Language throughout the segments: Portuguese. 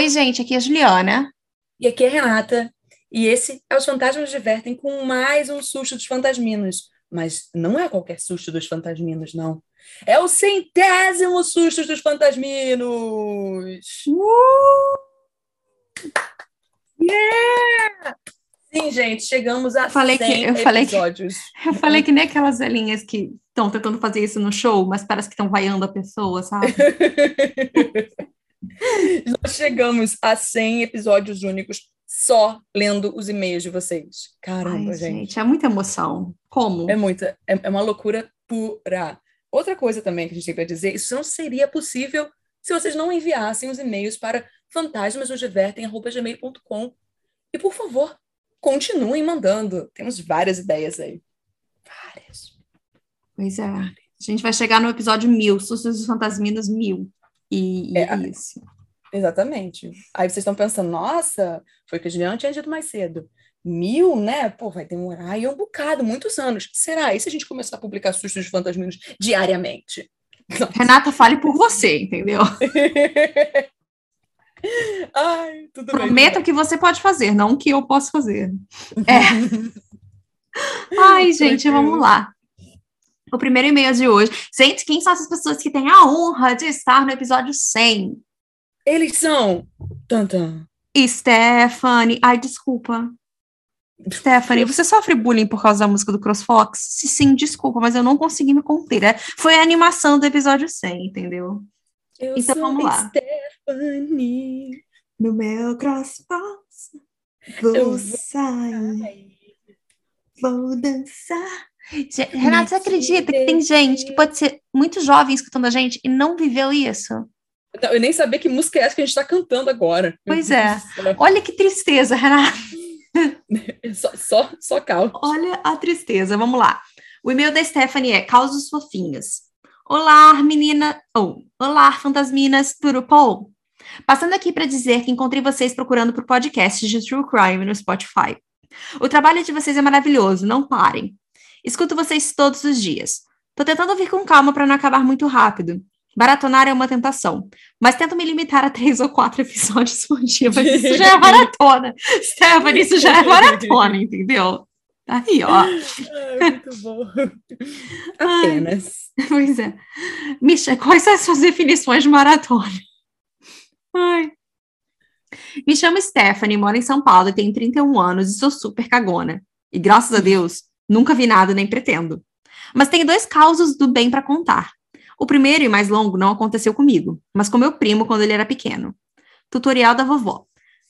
Oi, gente, aqui é a Juliana. E aqui é a Renata. E esse é Os Fantasmas Divertem com mais um susto dos fantasminos. Mas não é qualquer susto dos fantasminos, não. É o centésimo susto dos fantasminos! Uh! Yeah! Sim, gente, chegamos a falei 100 que, eu falei episódios. Que, eu falei que nem aquelas velhinhas que estão tentando fazer isso no show, mas parece que estão vaiando a pessoa, sabe? Nós chegamos a 100 episódios únicos só lendo os e-mails de vocês. Caramba, Ai, gente. gente. É muita emoção. Como? É muita. É, é uma loucura pura. Outra coisa também que a gente tem para dizer, isso não seria possível se vocês não enviassem os e-mails para fantasmasnosdivertem.gmail.com. E, por favor, continuem mandando. Temos várias ideias aí. Várias. Pois é. A gente vai chegar no episódio mil, Sustos dos Fantasminos mil. E, e É, isso. Exatamente. Aí vocês estão pensando, nossa, foi que a Juliana tinha dito mais cedo. Mil, né? Pô, vai demorar aí um bocado, muitos anos. Será? E se a gente começar a publicar sustos fantasminos diariamente? Renata, fale por você, entendeu? Ai, tudo bem. Prometo que você pode fazer, não que eu posso fazer. É. Ai, gente, vamos lá. O primeiro e-mail de hoje. Gente, quem são essas pessoas que têm a honra de estar no episódio 100? Eles são. Tantan. Stephanie. Ai, desculpa. Stephanie, você sofre bullying por causa da música do CrossFox? Se sim, desculpa, mas eu não consegui me conter. É, Foi a animação do episódio 100, entendeu? Eu Então, sou vamos lá. Stephanie. No meu CrossFox, vou vou sair, vou dançar. Renata, você acredita que tem gente que pode ser muito jovem escutando a gente e não viveu isso? Eu nem sabia que música é essa que a gente está cantando agora. Pois é. Olha que tristeza, Renata. Só, só, só calma. Olha a tristeza. Vamos lá. O e-mail da Stephanie é Causos Fofinhos. Olá, menina. Oh, olá, fantasminas. Tudo bom? Passando aqui para dizer que encontrei vocês procurando por podcasts de True Crime no Spotify. O trabalho de vocês é maravilhoso, não parem. Escuto vocês todos os dias. Tô tentando vir com calma para não acabar muito rápido. Baratonar é uma tentação, mas tento me limitar a três ou quatro episódios por dia, mas isso já é maratona. Stephanie, isso já é maratona, entendeu? Tá Aí, ó. Ai, muito bom. Apenas. Pois é. Misha, quais são as suas definições de maratona? Ai. Me chamo Stephanie, moro em São Paulo e tenho 31 anos e sou super cagona. E graças a Deus, nunca vi nada nem pretendo. Mas tenho dois causos do bem para contar. O primeiro e mais longo não aconteceu comigo, mas com meu primo quando ele era pequeno. Tutorial da vovó.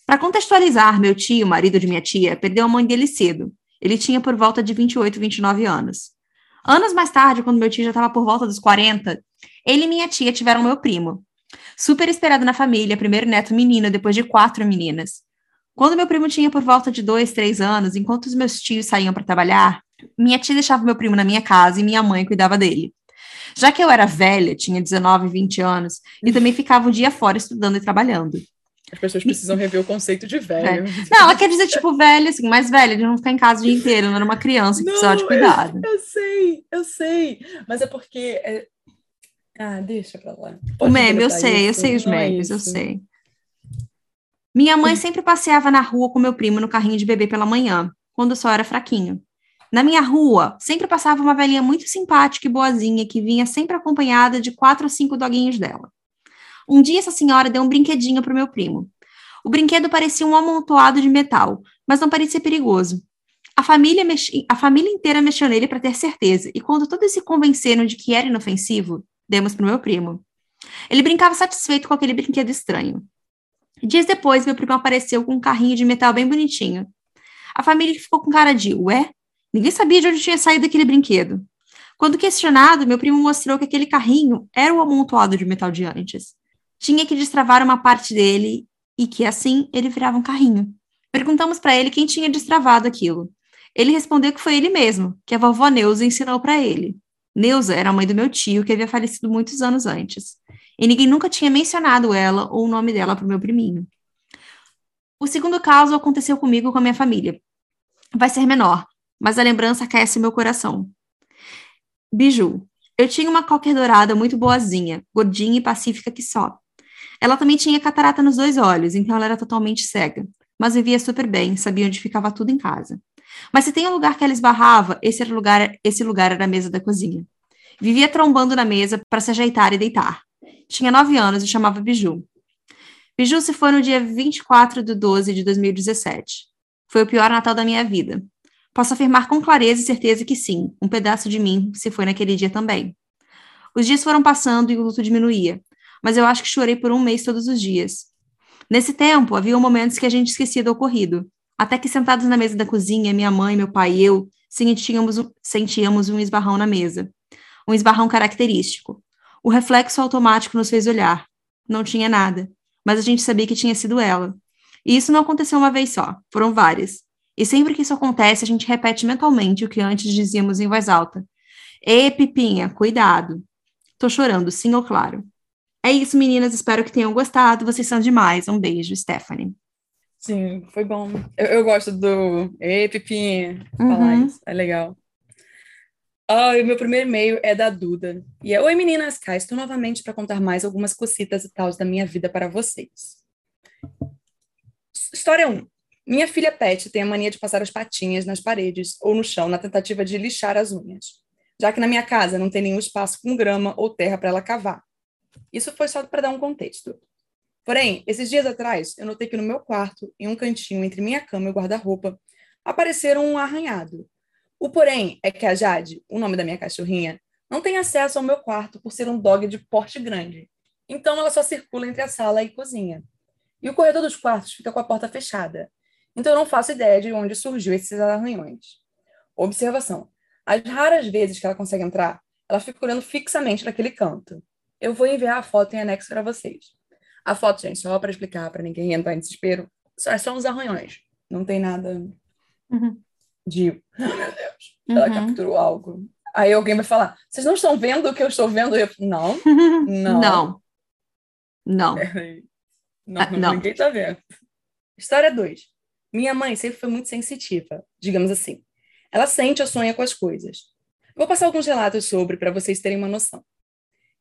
Para contextualizar, meu tio, marido de minha tia, perdeu a mãe dele cedo. Ele tinha por volta de 28, 29 anos. Anos mais tarde, quando meu tio já estava por volta dos 40, ele e minha tia tiveram meu primo. Super esperado na família, primeiro neto menino depois de quatro meninas. Quando meu primo tinha por volta de dois, três anos, enquanto os meus tios saíam para trabalhar, minha tia deixava meu primo na minha casa e minha mãe cuidava dele. Já que eu era velha, tinha 19, 20 anos, e também ficava o dia fora estudando e trabalhando. As pessoas precisam rever o conceito de velho. Não, ela quer dizer, tipo, velha, assim, mais velha, de não ficar em casa o dia inteiro, não era uma criança que Não, precisava de cuidado. Eu sei, eu sei. Mas é porque. é- Ah, deixa pra lá. O Pode meme, eu sei, eu isso. sei os Não é memes, eu isso. sei. Minha mãe sempre passeava na rua com meu primo no carrinho de bebê pela manhã, quando o sol era fraquinho. Na minha rua, sempre passava uma velhinha muito simpática e boazinha que vinha sempre acompanhada de quatro ou cinco doguinhos dela. Um dia essa senhora deu um brinquedinho para o meu primo. O brinquedo parecia um amontoado de metal, mas não parecia perigoso. A família, mexi- a família inteira mexeu nele para ter certeza, e quando todos se convenceram de que era inofensivo, demos para o meu primo. Ele brincava satisfeito com aquele brinquedo estranho. Dias depois, meu primo apareceu com um carrinho de metal bem bonitinho. A família ficou com cara de, ué? Ninguém sabia de onde tinha saído aquele brinquedo. Quando questionado, meu primo mostrou que aquele carrinho era o amontoado de metal de antes. Tinha que destravar uma parte dele e que assim ele virava um carrinho. Perguntamos para ele quem tinha destravado aquilo. Ele respondeu que foi ele mesmo, que a vovó Neuza ensinou para ele. Neuza era a mãe do meu tio, que havia falecido muitos anos antes. E ninguém nunca tinha mencionado ela ou o nome dela para o meu priminho. O segundo caso aconteceu comigo com a minha família. Vai ser menor, mas a lembrança aquece meu coração. Biju. Eu tinha uma cocker dourada muito boazinha, gordinha e pacífica que só. Ela também tinha catarata nos dois olhos, então ela era totalmente cega, mas vivia super bem, sabia onde ficava tudo em casa. Mas se tem um lugar que ela esbarrava, esse, era lugar, esse lugar era a mesa da cozinha. Vivia trombando na mesa para se ajeitar e deitar. Tinha nove anos e chamava Biju. Biju se foi no dia 24 de 12 de 2017. Foi o pior Natal da minha vida. Posso afirmar com clareza e certeza que sim, um pedaço de mim se foi naquele dia também. Os dias foram passando e o luto diminuía, mas eu acho que chorei por um mês todos os dias. Nesse tempo, havia momentos que a gente esquecia do ocorrido, até que sentados na mesa da cozinha, minha mãe, meu pai e eu sentíamos, sentíamos um esbarrão na mesa. Um esbarrão característico. O reflexo automático nos fez olhar. Não tinha nada, mas a gente sabia que tinha sido ela. E isso não aconteceu uma vez só, foram várias. E sempre que isso acontece, a gente repete mentalmente o que antes dizíamos em voz alta. Ê, Pipinha, cuidado. Tô chorando, sim ou claro. É isso, meninas. Espero que tenham gostado. Vocês são demais. Um beijo, Stephanie. Sim, foi bom. Eu, eu gosto do Ei, Pipinha, falar uhum. isso. É legal. Oh, o meu primeiro e-mail é da Duda. E é: Oi, meninas, cá estou novamente para contar mais algumas cositas e tal da minha vida para vocês. História 1. Minha filha Pet tem a mania de passar as patinhas nas paredes ou no chão na tentativa de lixar as unhas, já que na minha casa não tem nenhum espaço com grama ou terra para ela cavar. Isso foi só para dar um contexto. Porém, esses dias atrás, eu notei que no meu quarto, em um cantinho entre minha cama e o guarda-roupa, apareceram um arranhado. O porém é que a Jade, o nome da minha cachorrinha, não tem acesso ao meu quarto por ser um dog de porte grande. Então ela só circula entre a sala e cozinha. E o corredor dos quartos fica com a porta fechada. Então eu não faço ideia de onde surgiu esses arranhões. Observação: as raras vezes que ela consegue entrar, ela fica olhando fixamente naquele canto. Eu vou enviar a foto em anexo para vocês. A foto, gente, só para explicar, para ninguém entrar em desespero, só, é só uns arranhões. Não tem nada uhum. de. Oh, meu Deus, ela uhum. capturou algo. Aí alguém vai falar: vocês não estão vendo o que eu estou vendo? Eu, não, não. Não. Não. É, não, ah, não. Ninguém está vendo. História 2. Minha mãe sempre foi muito sensitiva, digamos assim. Ela sente ou sonha com as coisas. Vou passar alguns relatos sobre para vocês terem uma noção.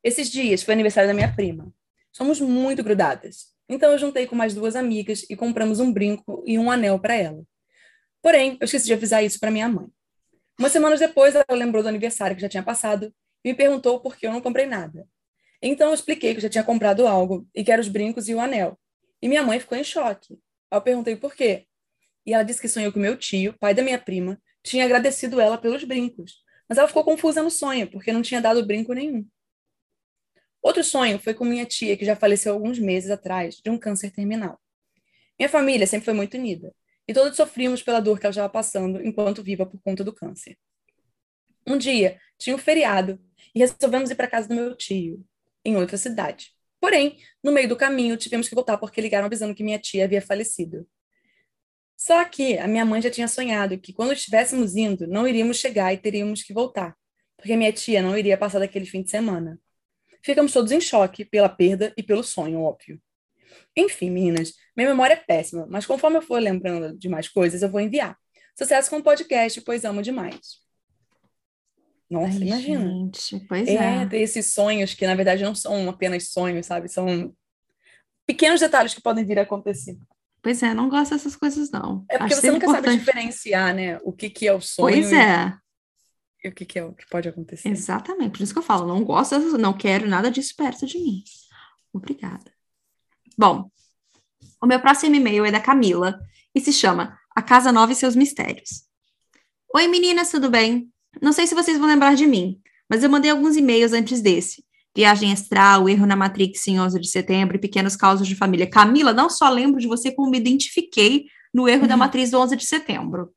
Esses dias foi aniversário da minha prima. Somos muito grudadas. Então eu juntei com mais duas amigas e compramos um brinco e um anel para ela. Porém, eu esqueci de avisar isso para minha mãe. Umas semanas depois, ela lembrou do aniversário que já tinha passado e me perguntou por que eu não comprei nada. Então eu expliquei que eu já tinha comprado algo e que eram os brincos e o anel. E minha mãe ficou em choque. Eu perguntei por quê. E ela disse que sonhou que meu tio, pai da minha prima, tinha agradecido ela pelos brincos. Mas ela ficou confusa no sonho, porque não tinha dado brinco nenhum. Outro sonho foi com minha tia, que já faleceu alguns meses atrás, de um câncer terminal. Minha família sempre foi muito unida, e todos sofríamos pela dor que ela estava passando enquanto viva por conta do câncer. Um dia, tinha um feriado, e resolvemos ir para casa do meu tio, em outra cidade. Porém, no meio do caminho, tivemos que voltar porque ligaram avisando que minha tia havia falecido. Só que a minha mãe já tinha sonhado que quando estivéssemos indo, não iríamos chegar e teríamos que voltar, porque minha tia não iria passar daquele fim de semana. Ficamos todos em choque pela perda e pelo sonho, óbvio. Enfim, meninas, minha memória é péssima, mas conforme eu for lembrando de mais coisas, eu vou enviar. Sucesso com o podcast, pois amo demais. Nossa, Ai, imagina. Gente, pois é, é. Ter esses sonhos que, na verdade, não são apenas sonhos, sabe? São pequenos detalhes que podem vir a acontecer. Pois é, não gosto dessas coisas, não. É porque Acho você nunca importante. sabe diferenciar, né? O que, que é o sonho. Pois é e o que, que, é o que pode acontecer. Exatamente, por isso que eu falo, não gosto, não quero nada disso perto de mim. Obrigada. Bom, o meu próximo e-mail é da Camila e se chama A Casa Nova e Seus Mistérios. Oi meninas, tudo bem? Não sei se vocês vão lembrar de mim, mas eu mandei alguns e-mails antes desse. Viagem Astral, Erro na Matrix em 11 de setembro e Pequenos Causos de Família. Camila, não só lembro de você, como me identifiquei no erro uhum. da matriz do 11 de setembro.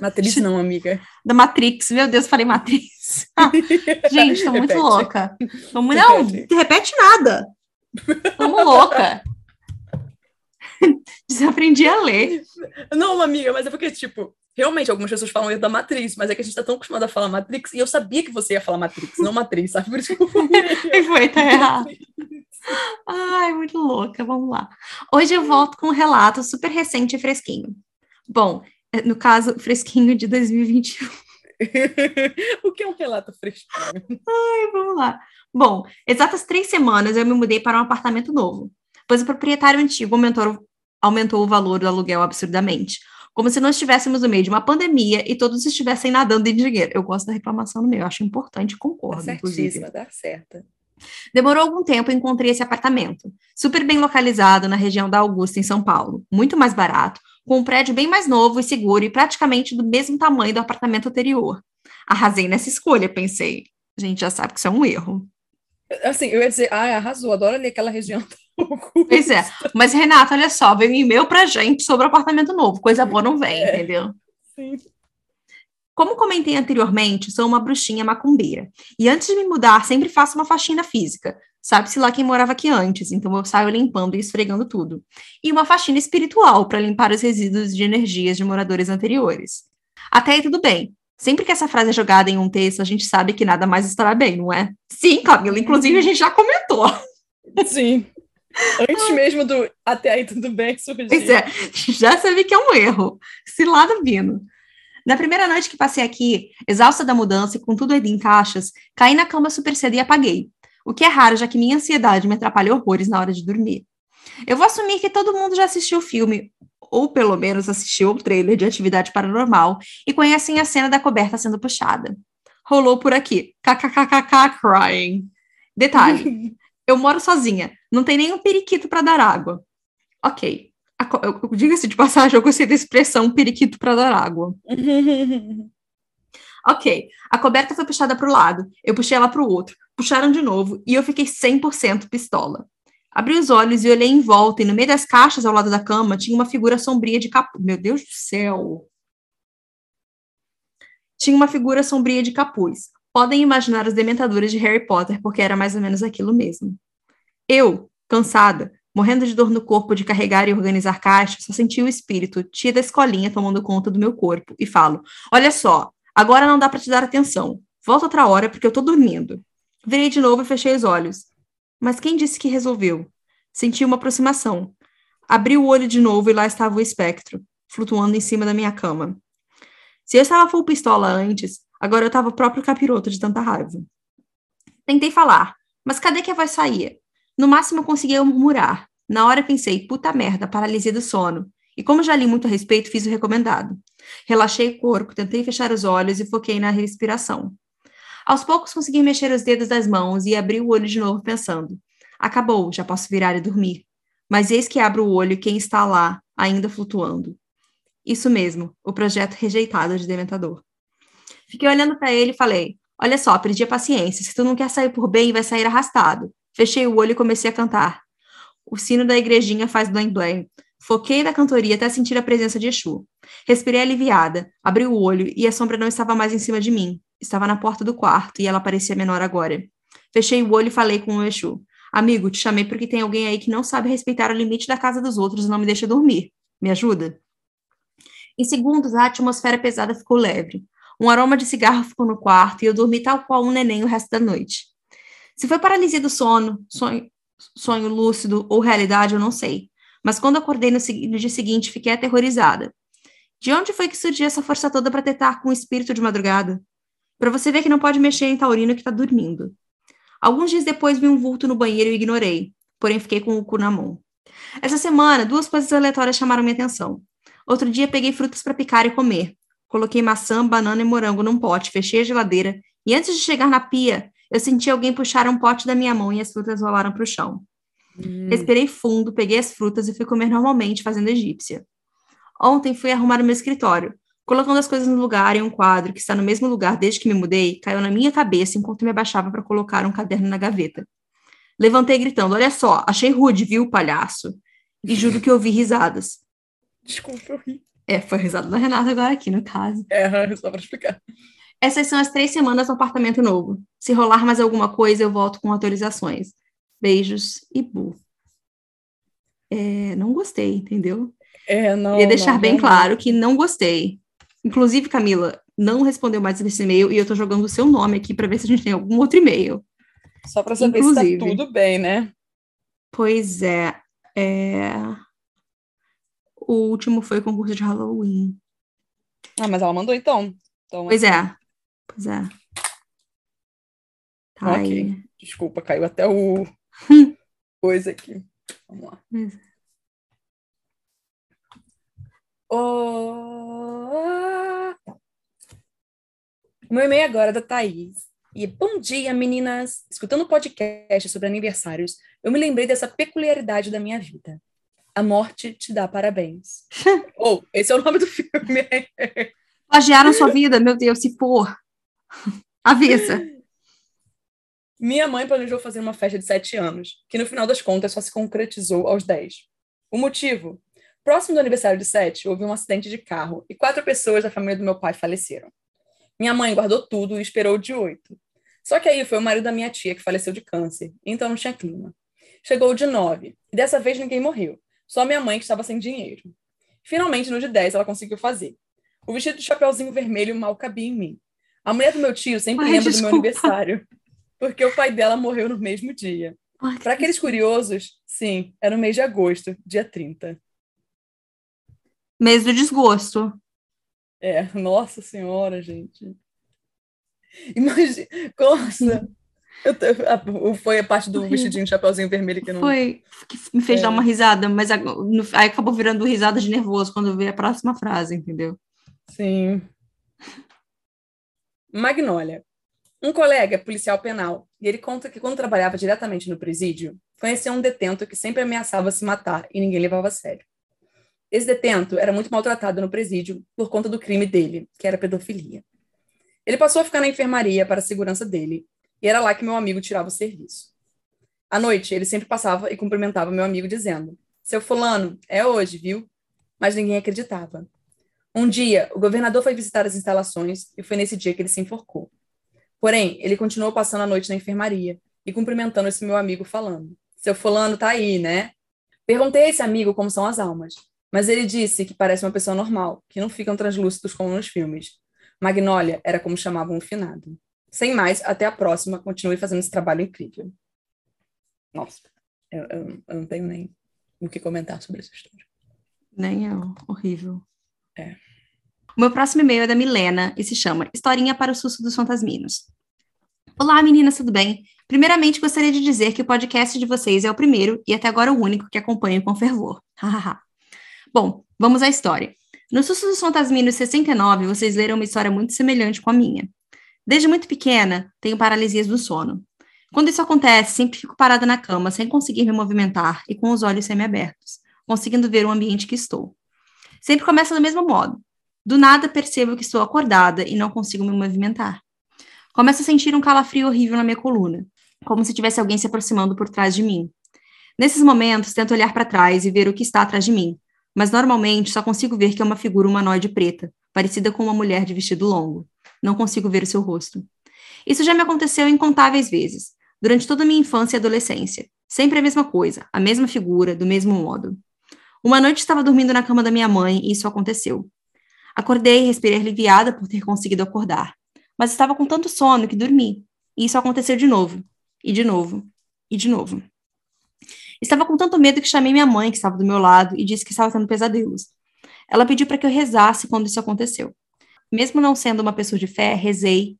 Matriz não, amiga. Da Matrix, meu Deus, falei Matrix. gente, tô muito repete. louca. Tô muito... Não, repete. repete nada. Tô louca. Desaprendi a ler. Não, amiga, mas é porque, tipo, realmente algumas pessoas falam da Matriz, mas é que a gente tá tão acostumado a falar Matrix, e eu sabia que você ia falar Matrix, não Matriz, sabe? Por isso que eu E foi, tá errado. Ai, muito louca, vamos lá. Hoje eu volto com um relato super recente e fresquinho. Bom, é, no caso, fresquinho de 2021. o que é um relato fresquinho? Ai, vamos lá. Bom, exatas três semanas eu me mudei para um apartamento novo. pois o proprietário antigo aumentou, aumentou o valor do aluguel absurdamente. Como se nós estivéssemos no meio de uma pandemia e todos estivessem nadando em dinheiro. Eu gosto da reclamação no meio, acho importante, concordo, Tá certíssima, tá certa. Demorou algum tempo e encontrei esse apartamento. Super bem localizado na região da Augusta, em São Paulo. Muito mais barato, com um prédio bem mais novo e seguro e praticamente do mesmo tamanho do apartamento anterior. Arrasei nessa escolha, pensei. A gente já sabe que isso é um erro. Assim, eu ia dizer, ah, arrasou, adoro ali aquela região. Pois é. Mas, Renata, olha só, veio um e-mail pra gente sobre o apartamento novo. Coisa boa não vem, É. entendeu? Sim. Como comentei anteriormente, sou uma bruxinha macumbeira. E antes de me mudar, sempre faço uma faxina física. Sabe-se lá quem morava aqui antes, então eu saio limpando e esfregando tudo. E uma faxina espiritual para limpar os resíduos de energias de moradores anteriores. Até aí tudo bem. Sempre que essa frase é jogada em um texto, a gente sabe que nada mais estará bem, não é? Sim, Camila, inclusive a gente já comentou. Sim. Antes mesmo do até aí tudo bem surgir. Pois é, já sabia que é um erro. Cilada vindo. Na primeira noite que passei aqui, exausta da mudança e com tudo ainda em caixas, caí na cama super cedo e apaguei. O que é raro, já que minha ansiedade me atrapalha horrores na hora de dormir. Eu vou assumir que todo mundo já assistiu o filme, ou pelo menos assistiu o trailer de Atividade Paranormal, e conhecem a cena da coberta sendo puxada. Rolou por aqui. KKKKK crying. Detalhe, eu moro sozinha, não tem nenhum periquito para dar água. Ok. Diga-se de passagem, eu gostei da expressão periquito para dar água. Ok. A coberta foi puxada para o lado, eu puxei ela para o outro, puxaram de novo e eu fiquei 100% pistola. Abri os olhos e olhei em volta, e no meio das caixas ao lado da cama tinha uma figura sombria de capuz. Meu Deus do céu! Tinha uma figura sombria de capuz. Podem imaginar os dementadores de Harry Potter, porque era mais ou menos aquilo mesmo. Eu, cansada, morrendo de dor no corpo de carregar e organizar caixas, só senti o espírito, tia da escolinha, tomando conta do meu corpo, e falo: Olha só, agora não dá para te dar atenção. Volta outra hora, porque eu tô dormindo. Virei de novo e fechei os olhos. Mas quem disse que resolveu? Senti uma aproximação. Abri o olho de novo e lá estava o espectro, flutuando em cima da minha cama. Se eu estava full pistola antes, agora eu estava o próprio capiroto de tanta raiva. Tentei falar, mas cadê que a voz saía? No máximo conseguia murmurar. Na hora pensei, puta merda, paralisia do sono. E como já li muito a respeito, fiz o recomendado. Relaxei o corpo, tentei fechar os olhos e foquei na respiração. Aos poucos consegui mexer os dedos das mãos e abri o olho de novo pensando. Acabou, já posso virar e dormir. Mas eis que abro o olho quem está lá, ainda flutuando. Isso mesmo, o projeto rejeitado de Dementador. Fiquei olhando para ele e falei: Olha só, perdi a paciência. Se tu não quer sair por bem, vai sair arrastado. Fechei o olho e comecei a cantar. O sino da igrejinha faz blém blém. Foquei da cantoria até sentir a presença de Exu. Respirei aliviada, abri o olho e a sombra não estava mais em cima de mim. Estava na porta do quarto e ela parecia menor agora. Fechei o olho e falei com o Exu. Amigo, te chamei porque tem alguém aí que não sabe respeitar o limite da casa dos outros e não me deixa dormir. Me ajuda? Em segundos, a atmosfera pesada ficou leve. Um aroma de cigarro ficou no quarto e eu dormi tal qual um neném o resto da noite. Se foi paralisia do sono, sonho, sonho lúcido ou realidade, eu não sei. Mas quando acordei no, no dia seguinte, fiquei aterrorizada. De onde foi que surgiu essa força toda para tentar com o espírito de madrugada? Para você ver que não pode mexer em taurino que está dormindo. Alguns dias depois vi um vulto no banheiro e ignorei, porém fiquei com o cu na mão. Essa semana, duas coisas aleatórias chamaram minha atenção. Outro dia peguei frutas para picar e comer. Coloquei maçã, banana e morango num pote, fechei a geladeira e antes de chegar na pia, eu senti alguém puxar um pote da minha mão e as frutas rolaram para o chão. Hum. Respirei fundo, peguei as frutas e fui comer normalmente, fazendo egípcia. Ontem fui arrumar o meu escritório. Colocando as coisas no lugar em um quadro que está no mesmo lugar desde que me mudei, caiu na minha cabeça enquanto me abaixava para colocar um caderno na gaveta. Levantei gritando: Olha só, achei rude, viu, palhaço? E juro que ouvi risadas. Desculpa, eu ri. É, foi a risada da Renata agora aqui, no caso. É, só para explicar. Essas são as três semanas no apartamento novo. Se rolar mais alguma coisa, eu volto com autorizações. Beijos e bu. É, não gostei, entendeu? É, não. Queria deixar não, bem realmente. claro que não gostei. Inclusive, Camila, não respondeu mais esse e-mail e eu tô jogando o seu nome aqui para ver se a gente tem algum outro e-mail. Só para saber se Inclusive. tá tudo bem, né? Pois é, é, O último foi o concurso de Halloween. Ah, mas ela mandou então. então Pois é. Pois é. Tá Ok. aí. Desculpa, caiu até o coisa aqui. Vamos lá. Oh. O meu e-mail agora é da Thaís. E bom dia, meninas! Escutando o podcast sobre aniversários, eu me lembrei dessa peculiaridade da minha vida. A morte te dá parabéns. Ou, esse é o nome do filme. Plagiaram sua vida, meu Deus, se for. Avisa. Minha mãe planejou fazer uma festa de sete anos, que no final das contas só se concretizou aos 10. O motivo? Próximo do aniversário de sete, houve um acidente de carro e quatro pessoas da família do meu pai faleceram. Minha mãe guardou tudo e esperou o de oito. Só que aí foi o marido da minha tia que faleceu de câncer, então não tinha clima. Chegou o de nove, e dessa vez ninguém morreu, só minha mãe que estava sem dinheiro. Finalmente, no de dez, ela conseguiu fazer. O vestido de chapeuzinho vermelho mal cabia em mim. A mulher do meu tio sempre Ai, lembra do desculpa. meu aniversário, porque o pai dela morreu no mesmo dia. Para aqueles curiosos, sim, era no mês de agosto, dia 30. Mês do desgosto. É, nossa senhora, gente. Imagina, nossa. Eu tô- foi a parte do vestidinho, chapeuzinho vermelho que não. Foi que me fez É. dar uma risada, mas aí acabou virando risada de nervoso quando veio a próxima frase, entendeu? Sim. Magnólia. Um colega é policial penal e ele conta que quando trabalhava diretamente no presídio, conheceu um detento que sempre ameaçava se matar e ninguém levava a sério. Esse detento era muito maltratado no presídio por conta do crime dele, que era pedofilia. Ele passou a ficar na enfermaria para a segurança dele e era lá que meu amigo tirava o serviço. À noite, ele sempre passava e cumprimentava meu amigo dizendo: "Seu fulano, é hoje, viu?" Mas ninguém acreditava. Um dia, o governador foi visitar as instalações e foi nesse dia que ele se enforcou. Porém, ele continuou passando a noite na enfermaria e cumprimentando esse meu amigo, falando: Seu fulano tá aí, né? Perguntei a esse amigo como são as almas, mas ele disse que parece uma pessoa normal, que não ficam translúcidos como nos filmes. Magnólia era como chamavam o finado. Sem mais, até a próxima. Continue fazendo esse trabalho incrível. Nossa, eu, eu- eu não tenho nem o que comentar sobre essa história. Nem eu. Horrível. É. O meu próximo e-mail é da Milena e se chama Historinha para o Susto dos Fantasminos. Olá, meninas, tudo bem? Primeiramente, gostaria de dizer que o podcast de vocês é o primeiro e até agora o único que acompanho com fervor. Bom, vamos à história. No Susto dos Fantasminos 69, vocês leram uma história muito semelhante com a minha. Desde muito pequena, tenho paralisias do sono. Quando isso acontece, sempre fico parada na cama, sem conseguir me movimentar e com os olhos semiabertos, conseguindo ver o ambiente que estou. Sempre começa do mesmo modo. Do nada percebo que estou acordada e não consigo me movimentar. Começo a sentir um calafrio horrível na minha coluna, como se tivesse alguém se aproximando por trás de mim. Nesses momentos, tento olhar para trás e ver o que está atrás de mim, mas normalmente só consigo ver que é uma figura humanoide preta, parecida com uma mulher de vestido longo. Não consigo ver o seu rosto. Isso já me aconteceu incontáveis vezes, durante toda a minha infância e adolescência. Sempre a mesma coisa, a mesma figura, do mesmo modo. Uma noite estava dormindo na cama da minha mãe e isso aconteceu. Acordei e respirei aliviada por ter conseguido acordar, mas estava com tanto sono que dormi. E isso aconteceu de novo, e de novo, e de novo. Estava com tanto medo que chamei minha mãe, que estava do meu lado, e disse que estava tendo pesadelos. Ela pediu para que eu rezasse quando isso aconteceu. Mesmo não sendo uma pessoa de fé, rezei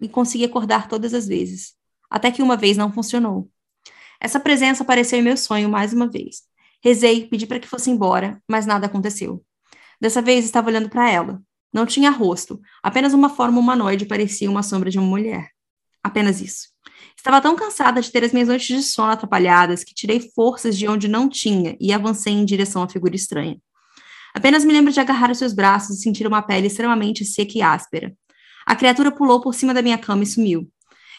e consegui acordar todas as vezes, até que uma vez não funcionou. Essa presença apareceu em meu sonho mais uma vez. Rezei, pedi para que fosse embora, mas nada aconteceu. Dessa vez estava olhando para ela. Não tinha rosto, apenas uma forma humanoide parecia uma sombra de uma mulher. Apenas isso. Estava tão cansada de ter as minhas noites de sono atrapalhadas que tirei forças de onde não tinha e avancei em direção à figura estranha. Apenas me lembro de agarrar os seus braços e sentir uma pele extremamente seca e áspera. A criatura pulou por cima da minha cama e sumiu.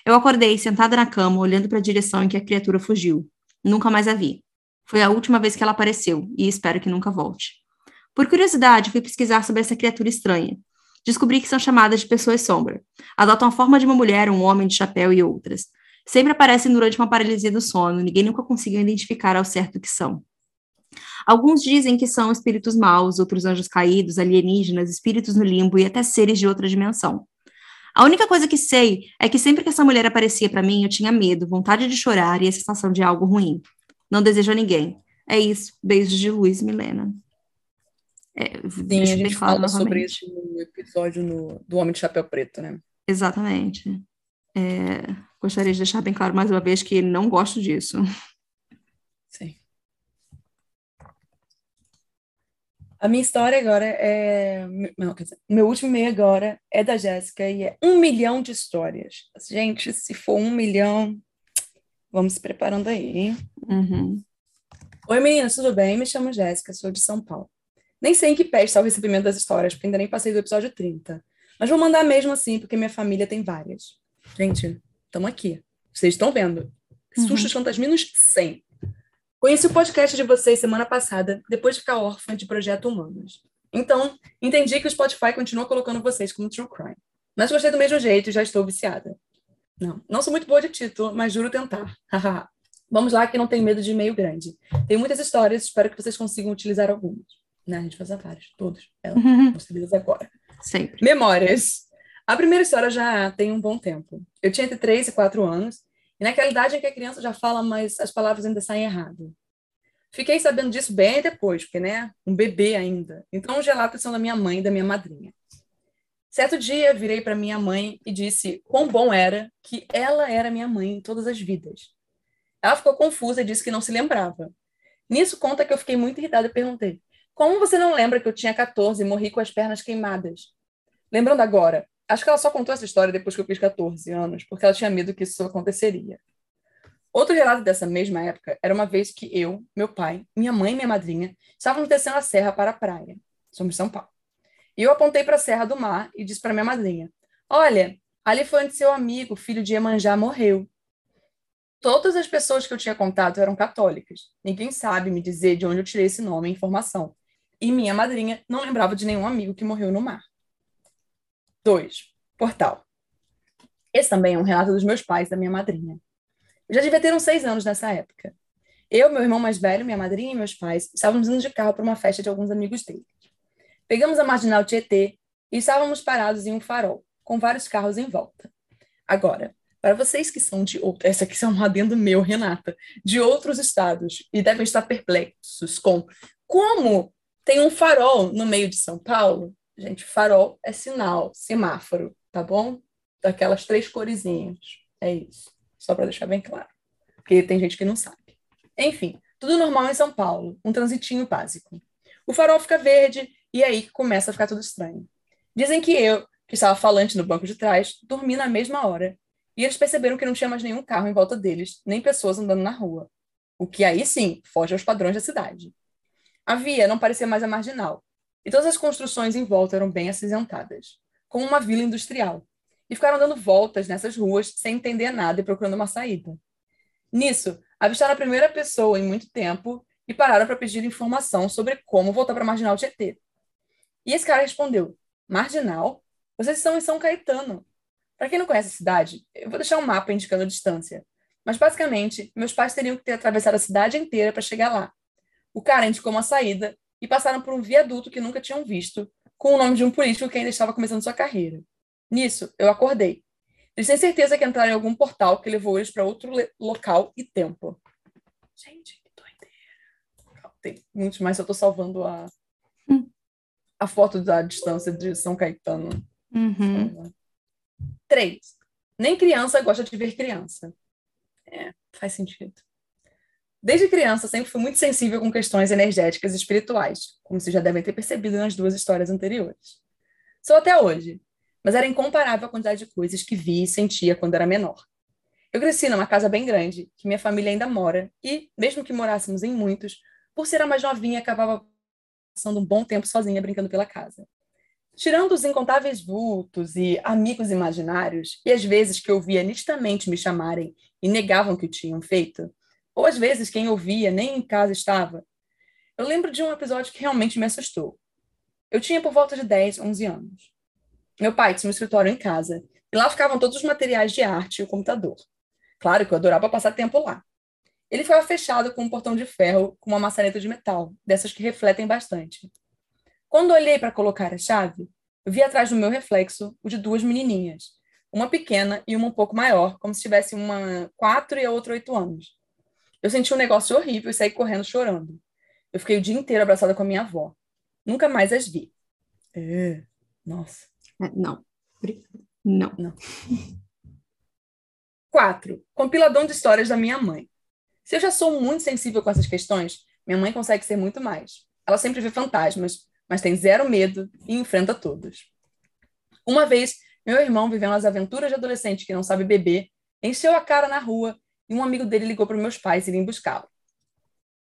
Eu acordei, sentada na cama, olhando para a direção em que a criatura fugiu. Nunca mais a vi. Foi a última vez que ela apareceu, e espero que nunca volte. Por curiosidade, fui pesquisar sobre essa criatura estranha. Descobri que são chamadas de pessoas sombra. Adotam a forma de uma mulher, um homem de chapéu e outras. Sempre aparecem durante uma paralisia do sono, ninguém nunca conseguiu identificar ao certo o que são. Alguns dizem que são espíritos maus, outros anjos caídos, alienígenas, espíritos no limbo e até seres de outra dimensão. A única coisa que sei é que sempre que essa mulher aparecia para mim, eu tinha medo, vontade de chorar e a sensação de algo ruim não desejo a ninguém. É isso. Beijos de luz, Milena. É, Sim, a gente fala novamente. sobre isso no episódio no, do Homem de Chapéu Preto, né? Exatamente. É, gostaria de deixar bem claro mais uma vez que não gosto disso. Sim. A minha história agora é. Não, quer dizer, meu último e-mail agora é da Jéssica e é um milhão de histórias. Gente, se for um milhão, vamos se preparando aí, hein? Uhum. Oi, meninas, tudo bem? Me chamo Jéssica, sou de São Paulo. Nem sei em que pé está o recebimento das histórias, porque ainda nem passei do episódio 30. Mas vou mandar mesmo assim, porque minha família tem várias. Gente, estamos aqui. Vocês estão vendo. Sustos uhum. fantasminos 100. Conheci o podcast de vocês semana passada, depois de ficar órfã de Projeto Humanos. Então, entendi que o Spotify continua colocando vocês como True Crime. Mas gostei do mesmo jeito e já estou viciada. Não, não sou muito boa de título, mas juro tentar. Vamos lá, que não tenho medo de e-mail grande. Tem muitas histórias, espero que vocês consigam utilizar algumas. Né? A gente faz várias, todas. Elas uhum. agora. Sempre. Memórias. A primeira história já tem um bom tempo. Eu tinha entre 3 e 4 anos, e naquela idade em que a criança já fala, mas as palavras ainda saem errado. Fiquei sabendo disso bem depois, porque, né, um bebê ainda. Então, os relatos são da minha mãe e da minha madrinha. Certo dia, virei para minha mãe e disse quão bom era que ela era minha mãe em todas as vidas. Ela ficou confusa e disse que não se lembrava. Nisso, conta que eu fiquei muito irritada e perguntei: Como você não lembra que eu tinha 14 e morri com as pernas queimadas? Lembrando agora, acho que ela só contou essa história depois que eu fiz 14 anos, porque ela tinha medo que isso aconteceria. Outro relato dessa mesma época era uma vez que eu, meu pai, minha mãe e minha madrinha estávamos descendo a serra para a praia. Somos São Paulo. E eu apontei para a Serra do Mar e disse para minha madrinha: Olha, ali foi onde seu amigo, filho de Iemanjá, morreu. Todas as pessoas que eu tinha contato eram católicas. Ninguém sabe me dizer de onde eu tirei esse nome e informação. E minha madrinha não lembrava de nenhum amigo que morreu no mar. 2. Portal. Esse também é um relato dos meus pais da minha madrinha. Eu já devia ter uns seis anos nessa época. Eu, meu irmão mais velho, minha madrinha e meus pais estávamos indo de carro para uma festa de alguns amigos dele. Pegamos a marginal Tietê e estávamos parados em um farol, com vários carros em volta. Agora, para vocês que são de outro, essa aqui é um adendo meu, Renata, de outros estados e devem estar perplexos com como tem um farol no meio de São Paulo. Gente, farol é sinal, semáforo, tá bom? Daquelas três coresinhas. É isso. Só para deixar bem claro. Porque tem gente que não sabe. Enfim, tudo normal em São Paulo, um transitinho básico. O farol fica verde e aí começa a ficar tudo estranho. Dizem que eu, que estava falante no banco de trás, dormi na mesma hora e eles perceberam que não tinha mais nenhum carro em volta deles, nem pessoas andando na rua. O que aí sim foge aos padrões da cidade. A via não parecia mais a marginal, e todas as construções em volta eram bem acinzentadas, como uma vila industrial. E ficaram dando voltas nessas ruas sem entender nada e procurando uma saída. Nisso, avistaram a primeira pessoa em muito tempo e pararam para pedir informação sobre como voltar para a Marginal Tietê. E esse cara respondeu: Marginal? Vocês estão em São Caetano. Para quem não conhece a cidade, eu vou deixar um mapa indicando a distância. Mas basicamente, meus pais teriam que ter atravessado a cidade inteira para chegar lá. O cara indicou uma saída e passaram por um viaduto que nunca tinham visto, com o nome de um político que ainda estava começando sua carreira. Nisso, eu acordei. Eles têm certeza que entraram em algum portal que levou eles para outro local e tempo. Gente, que doideira. Tem muitos mais, eu estou salvando a. a foto da distância de São Caetano. Uhum. Três, nem criança gosta de ver criança. É, faz sentido. Desde criança, sempre fui muito sensível com questões energéticas e espirituais, como vocês já devem ter percebido nas duas histórias anteriores. Sou até hoje, mas era incomparável a quantidade de coisas que vi e sentia quando era menor. Eu cresci numa casa bem grande, que minha família ainda mora, e, mesmo que morássemos em muitos, por ser a mais novinha, acabava passando um bom tempo sozinha brincando pela casa. Tirando os incontáveis vultos e amigos imaginários, e às vezes que eu via nitidamente me chamarem e negavam que o tinham feito, ou às vezes quem ouvia nem em casa estava, eu lembro de um episódio que realmente me assustou. Eu tinha por volta de 10, 11 anos. Meu pai tinha um escritório em casa, e lá ficavam todos os materiais de arte e o computador. Claro que eu adorava passar tempo lá. Ele ficava fechado com um portão de ferro com uma maçaneta de metal, dessas que refletem bastante. Quando olhei para colocar a chave, vi atrás do meu reflexo o de duas menininhas, uma pequena e uma um pouco maior, como se tivesse uma quatro e a outra oito anos. Eu senti um negócio horrível e saí correndo chorando. Eu fiquei o dia inteiro abraçada com a minha avó. Nunca mais as vi. É, nossa. É, não. Não. Não. Quatro. Compiladão de histórias da minha mãe. Se eu já sou muito sensível com essas questões, minha mãe consegue ser muito mais. Ela sempre vê fantasmas, mas tem zero medo e enfrenta todos. Uma vez, meu irmão, vivendo as aventuras de adolescente que não sabe beber, encheu a cara na rua e um amigo dele ligou para meus pais irem buscá-lo.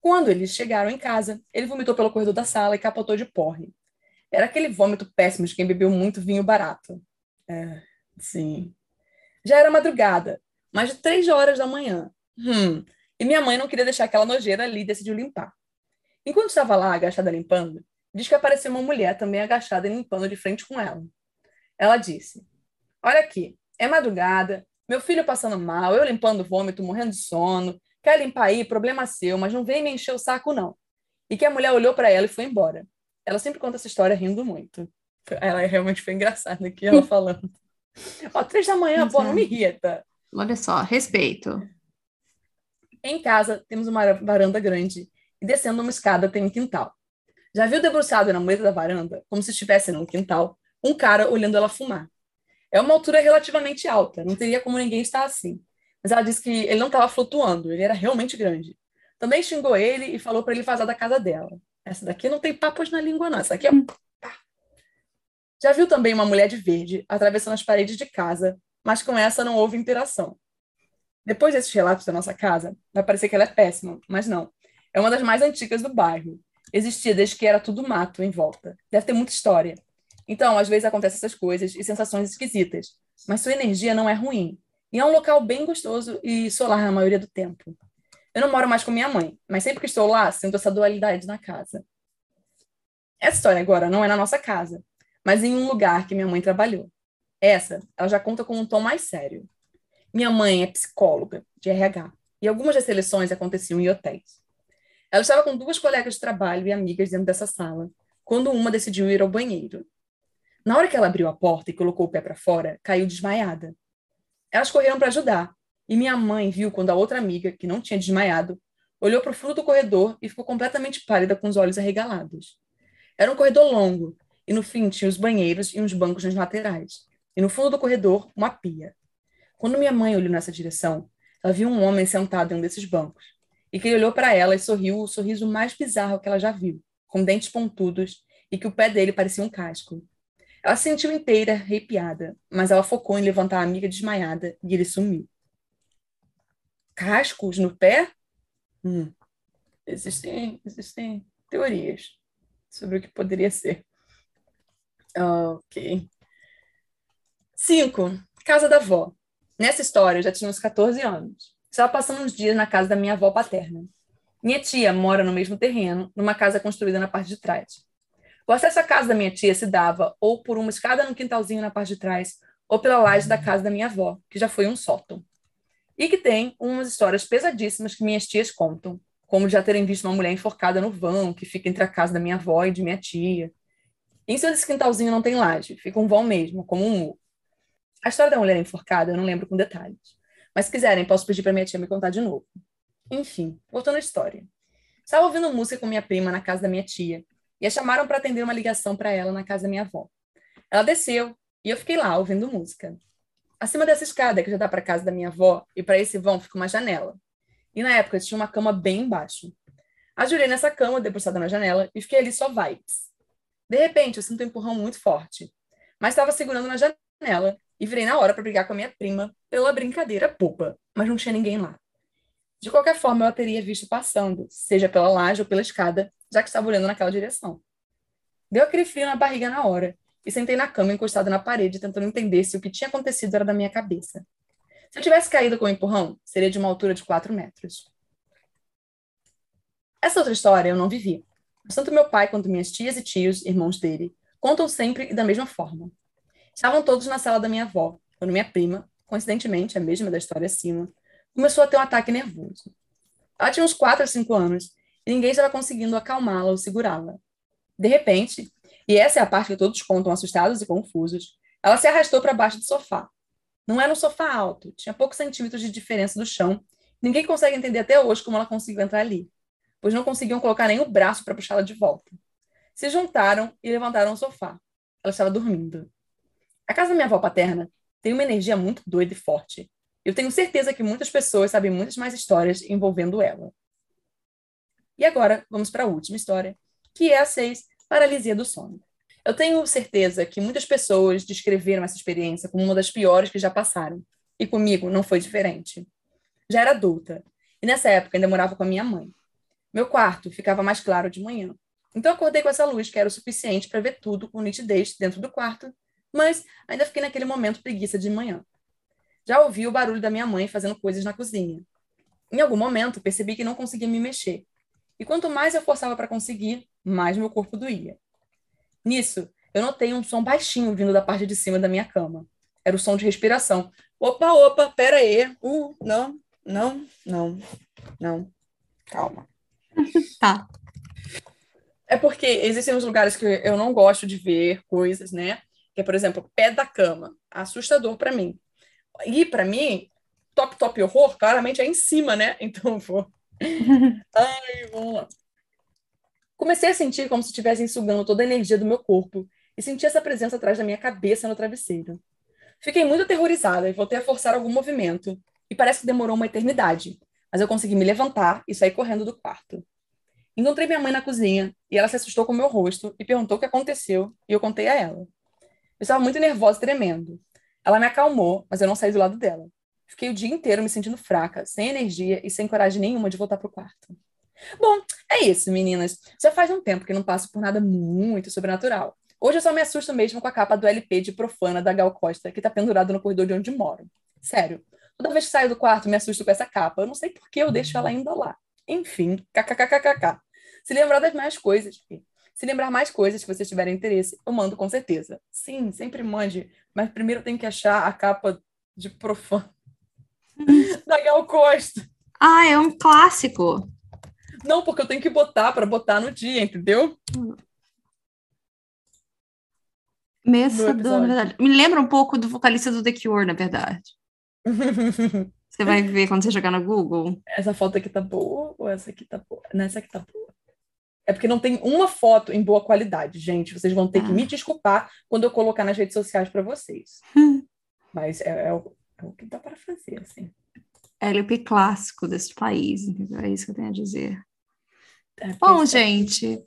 Quando eles chegaram em casa, ele vomitou pelo corredor da sala e capotou de porre. Era aquele vômito péssimo de quem bebeu muito vinho barato. É, sim. Já era madrugada, mais de três horas da manhã. Hum, e minha mãe não queria deixar aquela nojeira ali e decidiu limpar. Enquanto estava lá, agachada limpando, diz que apareceu uma mulher também agachada e limpando de frente com ela. Ela disse: Olha aqui, é madrugada, meu filho passando mal, eu limpando vômito, morrendo de sono. Quer limpar aí, problema seu, mas não vem me encher o saco, não. E que a mulher olhou para ela e foi embora. Ela sempre conta essa história rindo muito. Ela realmente foi engraçada aqui, ela falando. Ó, três da manhã, pô, não me irrita. Olha só, respeito. Em casa, temos uma varanda grande e descendo uma escada tem um quintal. Já viu debruçado na mesa da varanda, como se estivesse num quintal, um cara olhando ela fumar. É uma altura relativamente alta, não teria como ninguém estar assim. Mas ela disse que ele não estava flutuando, ele era realmente grande. Também xingou ele e falou para ele vazar da casa dela. Essa daqui não tem papos na língua, não. Essa aqui é. Já viu também uma mulher de verde atravessando as paredes de casa, mas com essa não houve interação. Depois desses relatos da nossa casa, vai parecer que ela é péssima, mas não. É uma das mais antigas do bairro. Existia desde que era tudo mato em volta. Deve ter muita história. Então, às vezes acontecem essas coisas e sensações esquisitas, mas sua energia não é ruim. E é um local bem gostoso e solar na maioria do tempo. Eu não moro mais com minha mãe, mas sempre que estou lá, sinto essa dualidade na casa. Essa história agora não é na nossa casa, mas em um lugar que minha mãe trabalhou. Essa, ela já conta com um tom mais sério. Minha mãe é psicóloga de RH e algumas das seleções aconteciam em hotéis. Ela estava com duas colegas de trabalho e amigas dentro dessa sala, quando uma decidiu ir ao banheiro. Na hora que ela abriu a porta e colocou o pé para fora, caiu desmaiada. Elas correram para ajudar, e minha mãe viu quando a outra amiga, que não tinha desmaiado, olhou para o fundo do corredor e ficou completamente pálida com os olhos arregalados. Era um corredor longo, e no fim tinha os banheiros e uns bancos nas laterais. E no fundo do corredor, uma pia. Quando minha mãe olhou nessa direção, ela viu um homem sentado em um desses bancos. E que ele olhou para ela e sorriu o sorriso mais bizarro que ela já viu, com dentes pontudos e que o pé dele parecia um casco. Ela se sentiu inteira, arrepiada, mas ela focou em levantar a amiga desmaiada e ele sumiu. Cascos no pé? Hum. Existem, existem teorias sobre o que poderia ser. Ok. Cinco. Casa da avó. Nessa história, eu já tinha uns 14 anos. Estava passando uns dias na casa da minha avó paterna. Minha tia mora no mesmo terreno, numa casa construída na parte de trás. O acesso à casa da minha tia se dava ou por uma escada no quintalzinho na parte de trás, ou pela laje da casa da minha avó, que já foi um sótão. E que tem umas histórias pesadíssimas que minhas tias contam, como já terem visto uma mulher enforcada no vão, que fica entre a casa da minha avó e de minha tia. Em cima desse quintalzinho não tem laje, fica um vão mesmo, como um muro. A história da mulher enforcada eu não lembro com detalhes. Mas se quiserem, posso pedir para minha tia me contar de novo. Enfim, voltando à história. Estava ouvindo música com minha prima na casa da minha tia, e a chamaram para atender uma ligação para ela na casa da minha avó. Ela desceu e eu fiquei lá ouvindo música. Acima dessa escada que já dá para casa da minha avó e para esse vão fica uma janela. E na época tinha uma cama bem embaixo. Ajoelhei nessa cama, debruçada na janela, e fiquei ali só vibes. De repente, eu sinto um empurrão muito forte, mas estava segurando na janela e virei na hora para brigar com a minha prima pela brincadeira boba, mas não tinha ninguém lá. De qualquer forma, eu a teria visto passando, seja pela laje ou pela escada, já que estava olhando naquela direção. Deu aquele frio na barriga na hora, e sentei na cama encostada na parede, tentando entender se o que tinha acontecido era da minha cabeça. Se eu tivesse caído com o um empurrão, seria de uma altura de 4 metros. Essa outra história eu não vivi. Tanto meu pai quanto minhas tias e tios, irmãos dele, contam sempre e da mesma forma. Estavam todos na sala da minha avó, quando minha prima, coincidentemente a mesma da história acima, começou a ter um ataque nervoso. Ela tinha uns 4 a 5 anos e ninguém estava conseguindo acalmá-la ou segurá-la. De repente, e essa é a parte que todos contam assustados e confusos, ela se arrastou para baixo do sofá. Não era um sofá alto, tinha poucos centímetros de diferença do chão. Ninguém consegue entender até hoje como ela conseguiu entrar ali, pois não conseguiam colocar nem o braço para puxá-la de volta. Se juntaram e levantaram o sofá. Ela estava dormindo. A casa da minha avó paterna tem uma energia muito doida e forte. Eu tenho certeza que muitas pessoas sabem muitas mais histórias envolvendo ela. E agora, vamos para a última história, que é a 6, paralisia do sono. Eu tenho certeza que muitas pessoas descreveram essa experiência como uma das piores que já passaram. E comigo não foi diferente. Já era adulta, e nessa época ainda morava com a minha mãe. Meu quarto ficava mais claro de manhã. Então acordei com essa luz que era o suficiente para ver tudo com nitidez dentro do quarto, mas ainda fiquei naquele momento preguiça de manhã. Já ouvi o barulho da minha mãe fazendo coisas na cozinha. Em algum momento percebi que não conseguia me mexer. E quanto mais eu forçava para conseguir, mais meu corpo doía. Nisso, eu notei um som baixinho vindo da parte de cima da minha cama. Era o som de respiração. Opa, opa, pera aí. Uh, não, não, não, não. Calma. Tá. É porque existem uns lugares que eu não gosto de ver coisas, né? Que é, por exemplo, pé da cama. Assustador para mim. E para mim, top, top horror, claramente é em cima, né? Então, vou. Ai, vamos lá. Comecei a sentir como se estivessem sugando toda a energia do meu corpo e senti essa presença atrás da minha cabeça no travesseiro. Fiquei muito aterrorizada e voltei a forçar algum movimento, e parece que demorou uma eternidade, mas eu consegui me levantar e sair correndo do quarto. Encontrei minha mãe na cozinha e ela se assustou com meu rosto e perguntou o que aconteceu, e eu contei a ela. Eu estava muito nervosa tremendo. Ela me acalmou, mas eu não saí do lado dela. Fiquei o dia inteiro me sentindo fraca, sem energia e sem coragem nenhuma de voltar para o quarto. Bom, é isso, meninas. Já faz um tempo que não passo por nada muito sobrenatural. Hoje eu só me assusto mesmo com a capa do LP de Profana da Gal Costa, que tá pendurado no corredor de onde moro. Sério. Toda vez que saio do quarto, me assusto com essa capa. Eu não sei por que eu deixo ela ainda lá. Enfim, kkkkk. Se lembrar das mais coisas, se lembrar mais coisas que vocês tiverem interesse, eu mando com certeza. Sim, sempre mande. Mas primeiro tem que achar a capa de Profana da Gal Costa. Ah, é um clássico. Não, porque eu tenho que botar para botar no dia, entendeu? Meio assustador, na verdade. Me lembra um pouco do vocalista do The Cure, na verdade. você vai ver quando você jogar no Google. Essa foto aqui tá boa ou essa aqui tá boa? Nessa aqui tá boa. É porque não tem uma foto em boa qualidade, gente. Vocês vão ter ah. que me desculpar quando eu colocar nas redes sociais para vocês. Mas é, é, o, é, o, que dá para fazer, assim. LP clássico desse país, entendeu? É isso que eu tenho a dizer. É, Bom, gente,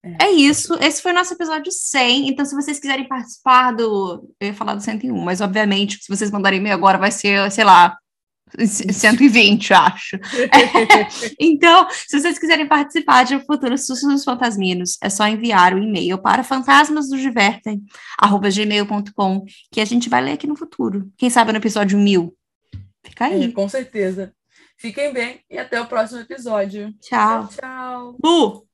é. é. isso. Esse foi o nosso episódio 100. Então, se vocês quiserem participar do. Eu ia falar do 101, mas obviamente, se vocês mandarem e-mail agora, vai ser, sei lá, 120, acho. então, se vocês quiserem participar de um futuro Sustos dos Fantasminos, é só enviar o um e-mail para fantasmasdosdivertem.gmail.com, que a gente vai ler aqui no futuro. Quem sabe no episódio 1000. Fica aí. É, com certeza. Fiquem bem e até o próximo episódio. Tchau. Tchau. tchau.